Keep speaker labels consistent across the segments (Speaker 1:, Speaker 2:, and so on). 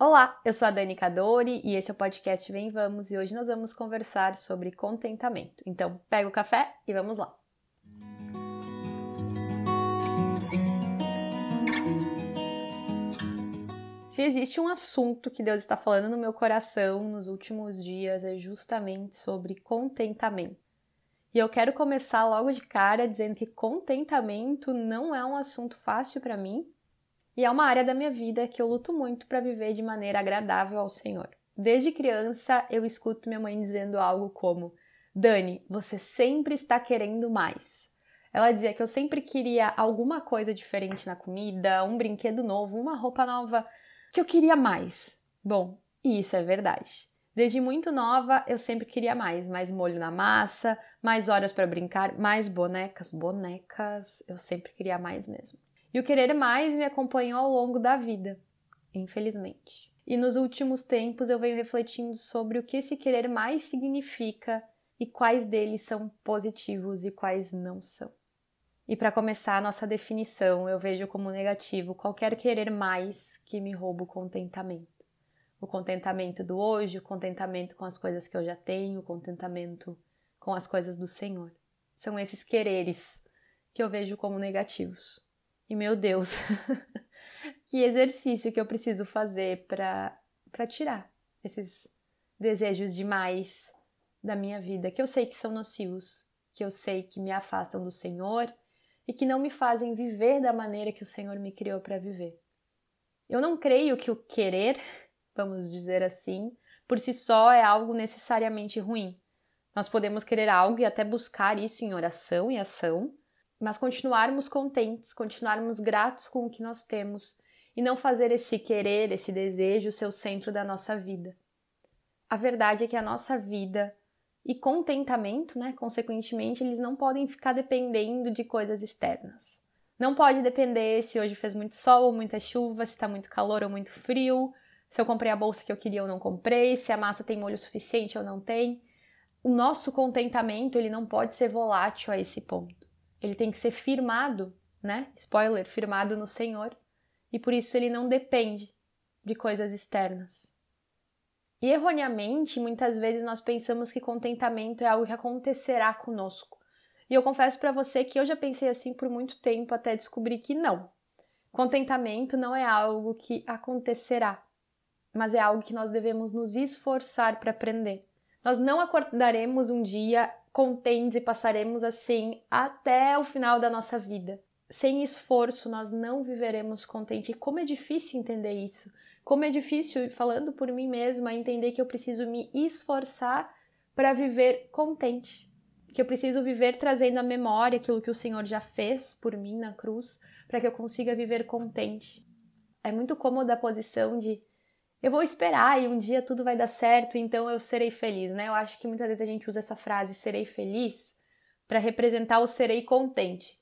Speaker 1: Olá, eu sou a Dani Cadori e esse é o podcast Vem Vamos e hoje nós vamos conversar sobre contentamento. Então, pega o café e vamos lá. Se existe um assunto que Deus está falando no meu coração nos últimos dias é justamente sobre contentamento. E eu quero começar logo de cara dizendo que contentamento não é um assunto fácil para mim e é uma área da minha vida que eu luto muito para viver de maneira agradável ao Senhor. Desde criança eu escuto minha mãe dizendo algo como: Dani, você sempre está querendo mais. Ela dizia que eu sempre queria alguma coisa diferente na comida, um brinquedo novo, uma roupa nova, que eu queria mais. Bom, e isso é verdade. Desde muito nova, eu sempre queria mais, mais molho na massa, mais horas para brincar, mais bonecas, bonecas, eu sempre queria mais mesmo. E o querer mais me acompanhou ao longo da vida, infelizmente. E nos últimos tempos eu venho refletindo sobre o que esse querer mais significa e quais deles são positivos e quais não são. E para começar a nossa definição, eu vejo como negativo qualquer querer mais que me rouba o contentamento. O contentamento do hoje, o contentamento com as coisas que eu já tenho, o contentamento com as coisas do Senhor. São esses quereres que eu vejo como negativos. E meu Deus, que exercício que eu preciso fazer para tirar esses desejos demais da minha vida, que eu sei que são nocivos, que eu sei que me afastam do Senhor e que não me fazem viver da maneira que o Senhor me criou para viver. Eu não creio que o querer, vamos dizer assim, por si só é algo necessariamente ruim. Nós podemos querer algo e até buscar isso em oração e ação, mas continuarmos contentes, continuarmos gratos com o que nós temos e não fazer esse querer, esse desejo ser o centro da nossa vida. A verdade é que a nossa vida e contentamento, né, consequentemente, eles não podem ficar dependendo de coisas externas. Não pode depender se hoje fez muito sol ou muita chuva, se está muito calor ou muito frio, se eu comprei a bolsa que eu queria ou não comprei, se a massa tem molho suficiente ou não tem. O nosso contentamento ele não pode ser volátil a esse ponto ele tem que ser firmado, né? Spoiler, firmado no Senhor, e por isso ele não depende de coisas externas. E erroneamente, muitas vezes nós pensamos que contentamento é algo que acontecerá conosco. E eu confesso para você que eu já pensei assim por muito tempo até descobrir que não. Contentamento não é algo que acontecerá, mas é algo que nós devemos nos esforçar para aprender. Nós não acordaremos um dia contentes e passaremos assim até o final da nossa vida. Sem esforço, nós não viveremos contente. E como é difícil entender isso. Como é difícil, falando por mim mesma, entender que eu preciso me esforçar para viver contente. Que eu preciso viver trazendo à memória aquilo que o Senhor já fez por mim na cruz, para que eu consiga viver contente. É muito cômoda a posição de eu vou esperar e um dia tudo vai dar certo, então eu serei feliz, né? Eu acho que muitas vezes a gente usa essa frase serei feliz para representar o serei contente.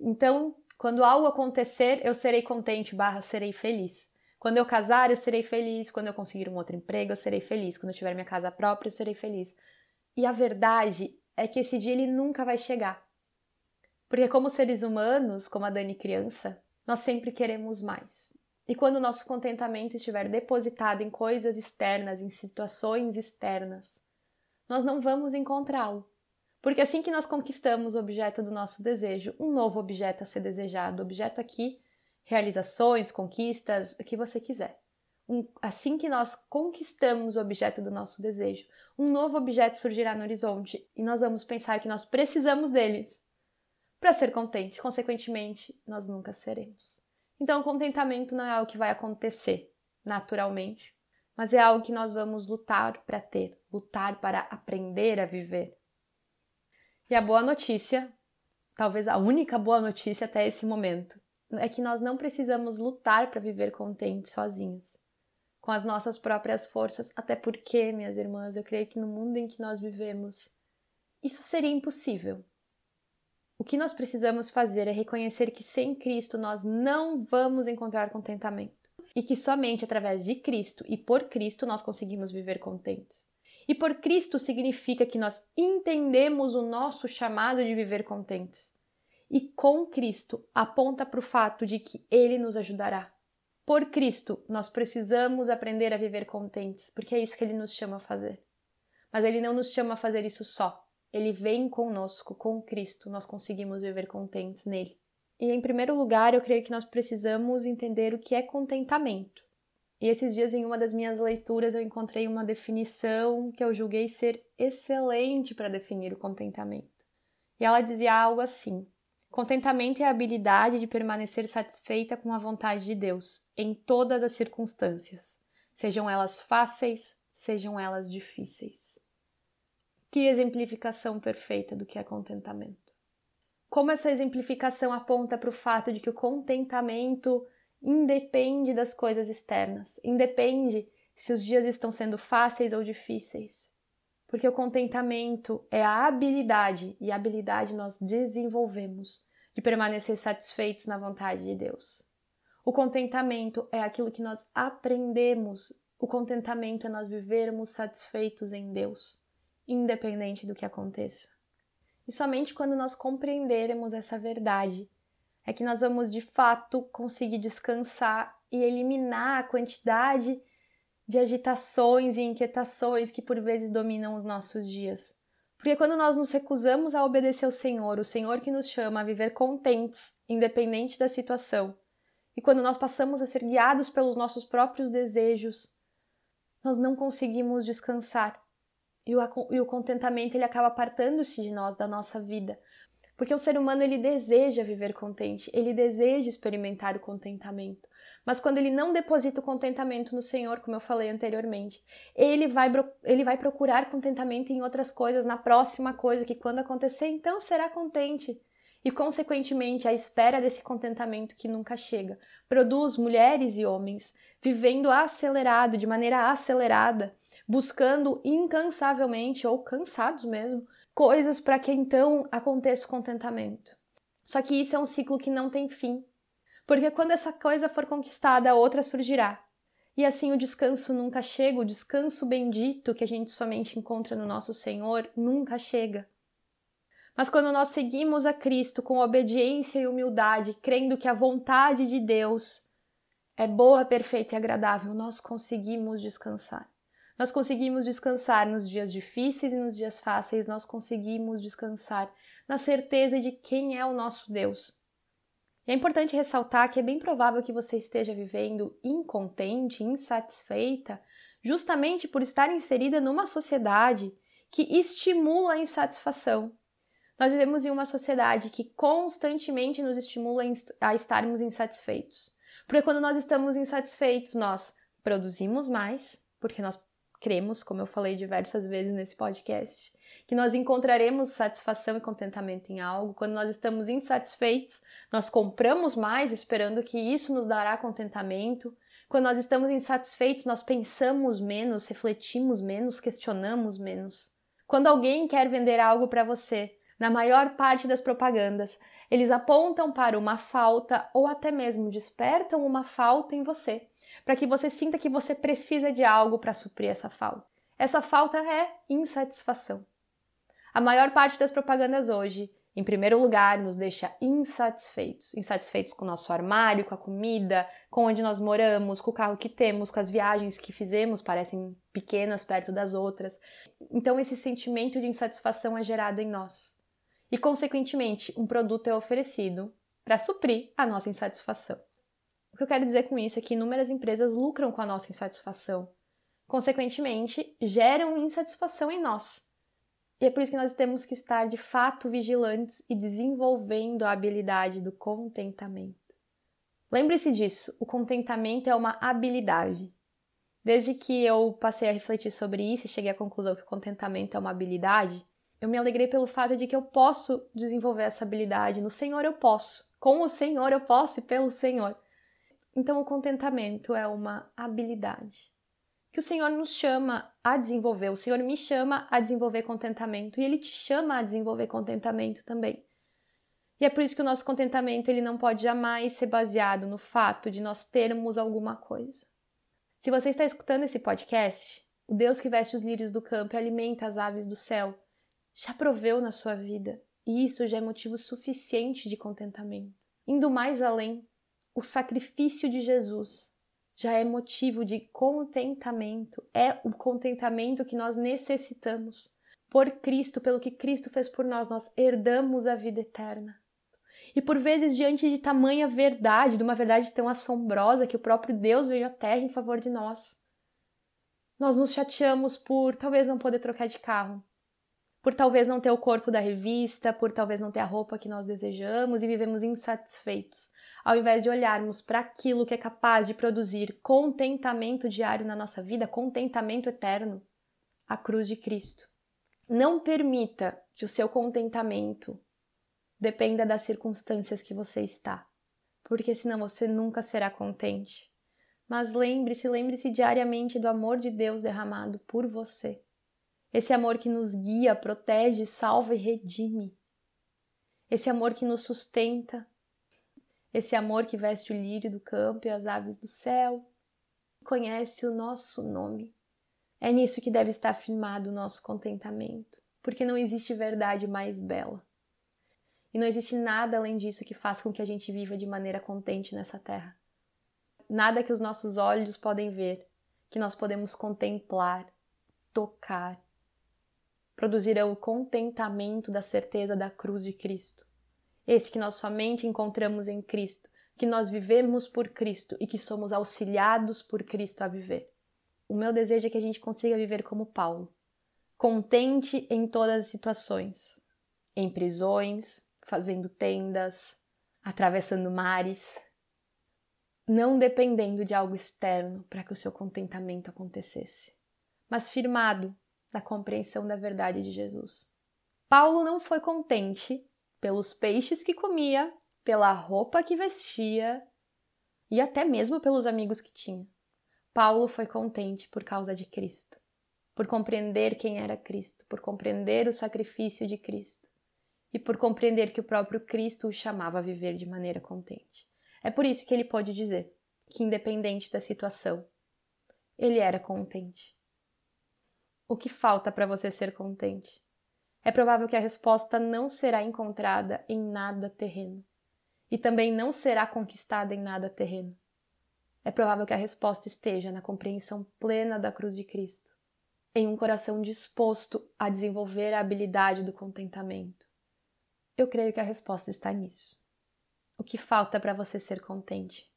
Speaker 1: Então, quando algo acontecer, eu serei contente, barra serei feliz. Quando eu casar, eu serei feliz. Quando eu conseguir um outro emprego, eu serei feliz. Quando eu tiver minha casa própria, eu serei feliz. E a verdade é que esse dia ele nunca vai chegar. Porque como seres humanos, como a Dani criança, nós sempre queremos mais. E quando o nosso contentamento estiver depositado em coisas externas, em situações externas, nós não vamos encontrá-lo. Porque assim que nós conquistamos o objeto do nosso desejo, um novo objeto a ser desejado, objeto aqui, realizações, conquistas, o que você quiser. Um, assim que nós conquistamos o objeto do nosso desejo, um novo objeto surgirá no horizonte e nós vamos pensar que nós precisamos deles para ser contente. Consequentemente, nós nunca seremos. Então, o contentamento não é algo que vai acontecer naturalmente, mas é algo que nós vamos lutar para ter, lutar para aprender a viver. E a boa notícia, talvez a única boa notícia até esse momento, é que nós não precisamos lutar para viver contentes sozinhas, com as nossas próprias forças, até porque, minhas irmãs, eu creio que no mundo em que nós vivemos, isso seria impossível. O que nós precisamos fazer é reconhecer que sem Cristo nós não vamos encontrar contentamento e que somente através de Cristo e por Cristo nós conseguimos viver contentes. E por Cristo significa que nós entendemos o nosso chamado de viver contentes. E com Cristo aponta para o fato de que Ele nos ajudará. por Cristo, nós precisamos aprender a viver contentes, porque é isso que ele nos chama a fazer. Mas ele não nos chama a fazer isso só. Ele vem conosco, com Cristo, nós conseguimos viver contentes nele. E em primeiro lugar, eu creio que nós precisamos entender o que é contentamento. E esses dias, em uma das minhas leituras, eu encontrei uma definição que eu julguei ser excelente para definir o contentamento. E ela dizia algo assim: Contentamento é a habilidade de permanecer satisfeita com a vontade de Deus, em todas as circunstâncias, sejam elas fáceis, sejam elas difíceis. Que exemplificação perfeita do que é contentamento. Como essa exemplificação aponta para o fato de que o contentamento independe das coisas externas, independe se os dias estão sendo fáceis ou difíceis. Porque o contentamento é a habilidade, e a habilidade nós desenvolvemos, de permanecer satisfeitos na vontade de Deus. O contentamento é aquilo que nós aprendemos. O contentamento é nós vivermos satisfeitos em Deus independente do que aconteça. E somente quando nós compreendermos essa verdade é que nós vamos de fato conseguir descansar e eliminar a quantidade de agitações e inquietações que por vezes dominam os nossos dias. Porque quando nós nos recusamos a obedecer ao Senhor, o Senhor que nos chama a viver contentes, independente da situação, e quando nós passamos a ser guiados pelos nossos próprios desejos, nós não conseguimos descansar e o, e o contentamento ele acaba apartando-se de nós, da nossa vida. Porque o ser humano ele deseja viver contente, ele deseja experimentar o contentamento. Mas quando ele não deposita o contentamento no Senhor, como eu falei anteriormente, ele vai, ele vai procurar contentamento em outras coisas, na próxima coisa, que quando acontecer, então será contente. E, consequentemente, a espera desse contentamento que nunca chega produz mulheres e homens vivendo acelerado, de maneira acelerada, buscando incansavelmente ou cansados mesmo coisas para que então aconteça o contentamento. Só que isso é um ciclo que não tem fim, porque quando essa coisa for conquistada, outra surgirá. E assim o descanso nunca chega, o descanso bendito que a gente somente encontra no nosso Senhor nunca chega. Mas quando nós seguimos a Cristo com obediência e humildade, crendo que a vontade de Deus é boa, perfeita e agradável, nós conseguimos descansar. Nós conseguimos descansar nos dias difíceis e nos dias fáceis, nós conseguimos descansar na certeza de quem é o nosso Deus. E é importante ressaltar que é bem provável que você esteja vivendo incontente, insatisfeita, justamente por estar inserida numa sociedade que estimula a insatisfação. Nós vivemos em uma sociedade que constantemente nos estimula a estarmos insatisfeitos. Porque quando nós estamos insatisfeitos, nós produzimos mais, porque nós cremos, como eu falei diversas vezes nesse podcast, que nós encontraremos satisfação e contentamento em algo. Quando nós estamos insatisfeitos, nós compramos mais esperando que isso nos dará contentamento. Quando nós estamos insatisfeitos, nós pensamos menos, refletimos menos, questionamos menos. Quando alguém quer vender algo para você, na maior parte das propagandas, eles apontam para uma falta ou até mesmo despertam uma falta em você para que você sinta que você precisa de algo para suprir essa falta. Essa falta é insatisfação. A maior parte das propagandas hoje, em primeiro lugar, nos deixa insatisfeitos. Insatisfeitos com o nosso armário, com a comida, com onde nós moramos, com o carro que temos, com as viagens que fizemos, parecem pequenas perto das outras. Então, esse sentimento de insatisfação é gerado em nós. E, consequentemente, um produto é oferecido para suprir a nossa insatisfação. O que eu quero dizer com isso é que inúmeras empresas lucram com a nossa insatisfação. Consequentemente, geram insatisfação em nós. E é por isso que nós temos que estar de fato vigilantes e desenvolvendo a habilidade do contentamento. Lembre-se disso, o contentamento é uma habilidade. Desde que eu passei a refletir sobre isso e cheguei à conclusão que o contentamento é uma habilidade, eu me alegrei pelo fato de que eu posso desenvolver essa habilidade. No Senhor eu posso. Com o Senhor eu posso e pelo Senhor. Então, o contentamento é uma habilidade que o Senhor nos chama a desenvolver. O Senhor me chama a desenvolver contentamento e Ele te chama a desenvolver contentamento também. E é por isso que o nosso contentamento ele não pode jamais ser baseado no fato de nós termos alguma coisa. Se você está escutando esse podcast, o Deus que veste os lírios do campo e alimenta as aves do céu já proveu na sua vida, e isso já é motivo suficiente de contentamento. Indo mais além, o sacrifício de Jesus já é motivo de contentamento, é o contentamento que nós necessitamos. Por Cristo, pelo que Cristo fez por nós, nós herdamos a vida eterna. E por vezes, diante de tamanha verdade, de uma verdade tão assombrosa que o próprio Deus veio à terra em favor de nós, nós nos chateamos por talvez não poder trocar de carro, por talvez não ter o corpo da revista, por talvez não ter a roupa que nós desejamos e vivemos insatisfeitos, ao invés de olharmos para aquilo que é capaz de produzir contentamento diário na nossa vida, contentamento eterno, a cruz de Cristo. Não permita que o seu contentamento dependa das circunstâncias que você está, porque senão você nunca será contente. Mas lembre-se, lembre-se diariamente do amor de Deus derramado por você. Esse amor que nos guia, protege, salva e redime. Esse amor que nos sustenta. Esse amor que veste o lírio do campo e as aves do céu. Conhece o nosso nome. É nisso que deve estar firmado o nosso contentamento, porque não existe verdade mais bela. E não existe nada além disso que faça com que a gente viva de maneira contente nessa terra. Nada que os nossos olhos podem ver, que nós podemos contemplar, tocar, produzirá o contentamento da certeza da cruz de Cristo. Esse que nós somente encontramos em Cristo, que nós vivemos por Cristo e que somos auxiliados por Cristo a viver. O meu desejo é que a gente consiga viver como Paulo, contente em todas as situações, em prisões, fazendo tendas, atravessando mares, não dependendo de algo externo para que o seu contentamento acontecesse, mas firmado na compreensão da verdade de Jesus. Paulo não foi contente pelos peixes que comia, pela roupa que vestia e até mesmo pelos amigos que tinha. Paulo foi contente por causa de Cristo, por compreender quem era Cristo, por compreender o sacrifício de Cristo e por compreender que o próprio Cristo o chamava a viver de maneira contente. É por isso que ele pode dizer que, independente da situação, ele era contente. O que falta para você ser contente? É provável que a resposta não será encontrada em nada terreno e também não será conquistada em nada terreno. É provável que a resposta esteja na compreensão plena da cruz de Cristo, em um coração disposto a desenvolver a habilidade do contentamento eu creio que a resposta está nisso. O que falta para você ser contente?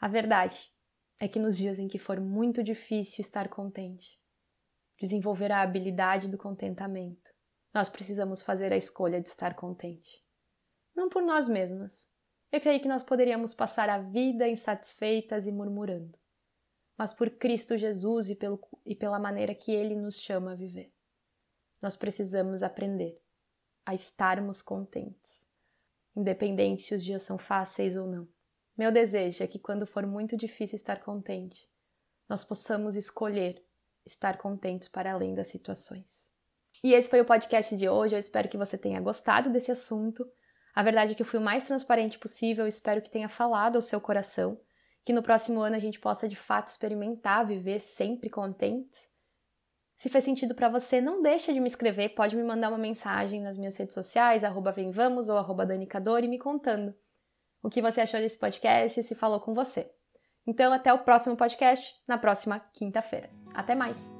Speaker 1: A verdade é que nos dias em que for muito difícil estar contente, desenvolver a habilidade do contentamento, nós precisamos fazer a escolha de estar contente. Não por nós mesmas. Eu creio que nós poderíamos passar a vida insatisfeitas e murmurando, mas por Cristo Jesus e, pelo, e pela maneira que Ele nos chama a viver. Nós precisamos aprender a estarmos contentes, independente se os dias são fáceis ou não. Meu desejo é que quando for muito difícil estar contente, nós possamos escolher estar contentes para além das situações. E esse foi o podcast de hoje. Eu espero que você tenha gostado desse assunto. A verdade é que eu fui o mais transparente possível. Eu espero que tenha falado ao seu coração, que no próximo ano a gente possa de fato experimentar viver sempre contentes se fez sentido para você, não deixa de me escrever, pode me mandar uma mensagem nas minhas redes sociais, arroba vemvamos ou arroba danicador e me contando o que você achou desse podcast e se falou com você. Então, até o próximo podcast, na próxima quinta-feira. Até mais!